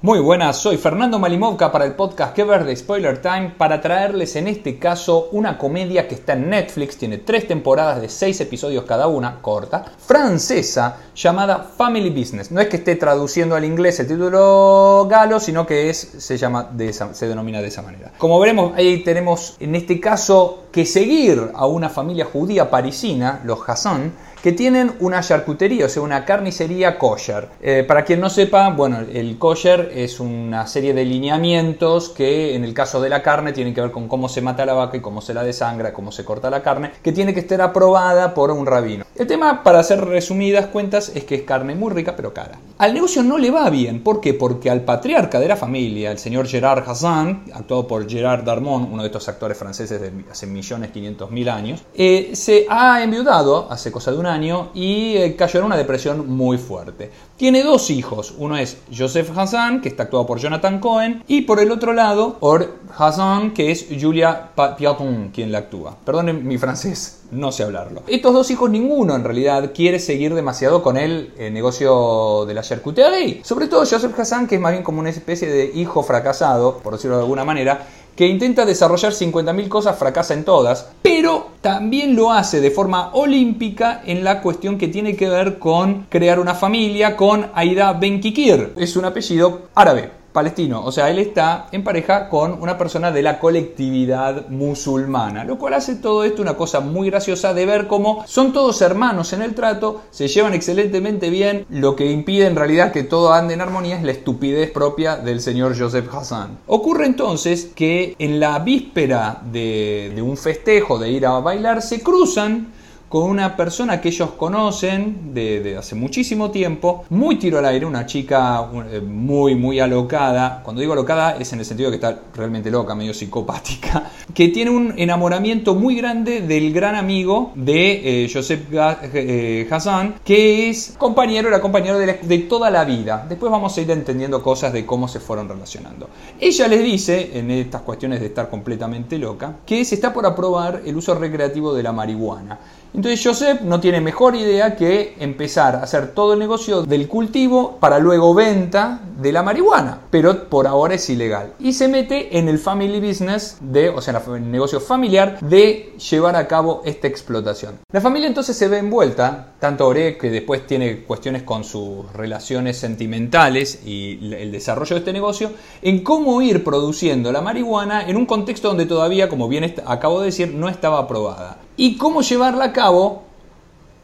Muy buenas, soy Fernando Malimovka para el podcast Que ver de Spoiler Time para traerles en este caso una comedia que está en Netflix, tiene tres temporadas de seis episodios cada una, corta, francesa, llamada Family Business. No es que esté traduciendo al inglés el título galo, sino que es, se, llama de se denomina de esa manera. Como veremos, ahí tenemos en este caso que seguir a una familia judía parisina, los Hassan, que tienen una charcutería, o sea, una carnicería kosher. Eh, para quien no sepa, bueno, el kosher es una serie de lineamientos que en el caso de la carne tienen que ver con cómo se mata la vaca y cómo se la desangra, cómo se corta la carne, que tiene que estar aprobada por un rabino. El tema, para hacer resumidas cuentas, es que es carne muy rica pero cara. Al negocio no le va bien, ¿por qué? Porque al patriarca de la familia, el señor Gerard Hassan, actuado por Gerard Darmon, uno de estos actores franceses de hace millones, quinientos mil años, eh, se ha enviudado hace cosa de un año y eh, cayó en una depresión muy fuerte. Tiene dos hijos, uno es Joseph Hassan, que está actuado por Jonathan Cohen, y por el otro lado, Or Hassan, que es Julia Piaton quien la actúa. Perdonen mi francés, no sé hablarlo. Estos dos hijos, ninguno en realidad quiere seguir demasiado con el, el negocio de la charcuterie. Sobre todo Joseph Hassan, que es más bien como una especie de hijo fracasado, por decirlo de alguna manera, que intenta desarrollar 50.000 cosas, fracasa en todas, pero también lo hace de forma olímpica en la cuestión que tiene que ver con crear una familia con Aida Ben Kikir. Es un apellido árabe palestino. O sea, él está en pareja con una persona de la colectividad musulmana, lo cual hace todo esto una cosa muy graciosa de ver cómo son todos hermanos en el trato, se llevan excelentemente bien, lo que impide en realidad que todo ande en armonía es la estupidez propia del señor Joseph Hassan. Ocurre entonces que en la víspera de, de un festejo, de ir a bailar, se cruzan con una persona que ellos conocen de, hace muchísimo tiempo, muy tiro al aire, una chica eh, muy, muy alocada. Cuando digo alocada es en el sentido de que está realmente loca, medio psicopática, que tiene un enamoramiento muy grande del gran amigo de eh, Joseph eh, Hassan, que es compañero, era compañero de, de toda la vida. Después vamos a ir entendiendo cosas de cómo se fueron relacionando. Ella les dice, en estas cuestiones de estar completamente loca, que se está por aprobar el uso recreativo de la marihuana. Entonces Joseph no tiene mejor idea que empezar a hacer todo el negocio del cultivo para luego venta de la marihuana, pero por ahora es ilegal. Y se mete en el family business de, o sea, el negocio familiar de llevar a cabo esta explotación. La familia entonces se ve envuelta, tanto Ore que después tiene cuestiones con sus relaciones sentimentales y el desarrollo de este negocio, en cómo ir produciendo la marihuana en un contexto donde todavía, como bien acabo de decir, no estaba aprobada y cómo llevarla a cabo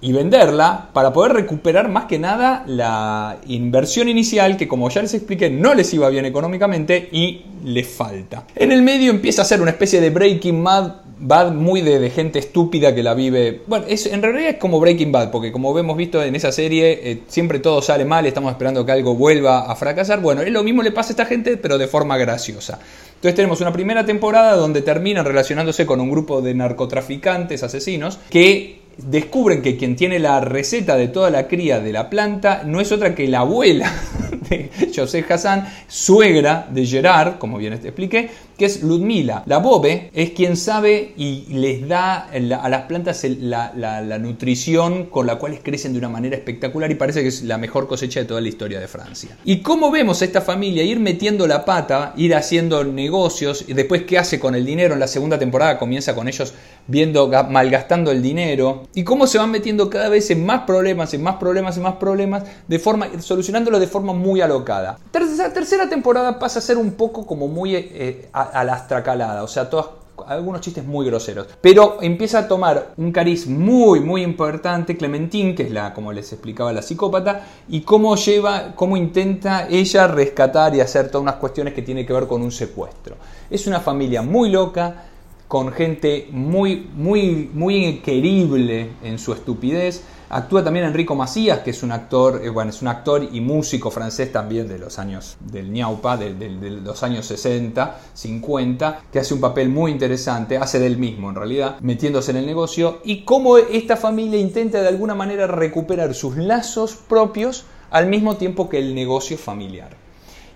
y venderla para poder recuperar más que nada la inversión inicial que como ya les expliqué no les iba bien económicamente y les falta. En el medio empieza a ser una especie de Breaking Bad muy de, gente estúpida que la vive. Bueno, es, en realidad es como Breaking Bad, porque como hemos visto en esa serie, eh, siempre todo sale mal, estamos esperando que algo vuelva a fracasar. Bueno, es lo mismo le pasa a esta gente, pero de forma graciosa. Entonces tenemos una primera temporada donde terminan relacionándose con un grupo de narcotraficantes asesinos que descubren que quien tiene la receta de toda la cría de la planta no es otra que la abuela de José Hassan, suegra de Gerard, como bien te expliqué, que es Ludmila. La bobe es quien sabe y les da a las plantas la, nutrición con la cual crecen de una manera espectacular y parece que es la mejor cosecha de toda la historia de Francia. Y cómo vemos a esta familia ir metiendo la pata, ir haciendo negocios y después qué hace con el dinero. En la segunda temporada comienza con ellos viendo malgastando el dinero y cómo se van metiendo cada vez en más problemas, en más problemas, en más problemas, de forma solucionándolo de forma muy alocada. Tercera, tercera temporada pasa a ser un poco como muy eh, a, la astracalada, o sea, todas algunos chistes muy groseros. Pero empieza a tomar un cariz muy, muy importante Clementine, que es la, como les explicaba, la psicópata, y cómo lleva, cómo intenta ella rescatar y hacer todas unas cuestiones que tienen que ver con un secuestro. Es una familia muy loca, con gente muy, muy, muy querible en su estupidez. Actúa también Enrico Macías, que es un actor, eh, bueno, es un actor y músico francés también de los años del ñaupa, de, de, los años 60, 50, que hace un papel muy interesante, hace del mismo en realidad, metiéndose en el negocio, y cómo esta familia intenta de alguna manera recuperar sus lazos propios al mismo tiempo que el negocio familiar.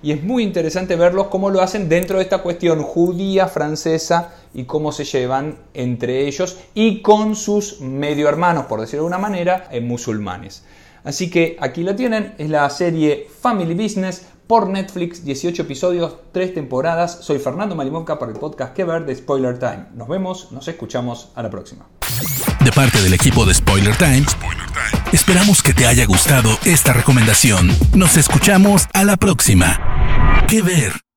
Y es muy interesante verlos cómo lo hacen dentro de esta cuestión judía, francesa y cómo se llevan entre ellos y con sus medio hermanos, por decirlo de una manera, eh, musulmanes. Así que aquí lo tienen, es la serie Family Business por Netflix, 18 episodios, 3 temporadas. Soy Fernando Malimonca para el podcast Que Ver de Spoiler Time. Nos vemos, nos escuchamos a la próxima. De parte del equipo de Spoiler Time, esperamos que te haya gustado esta recomendación. Nos escuchamos a la próxima. Que Ver.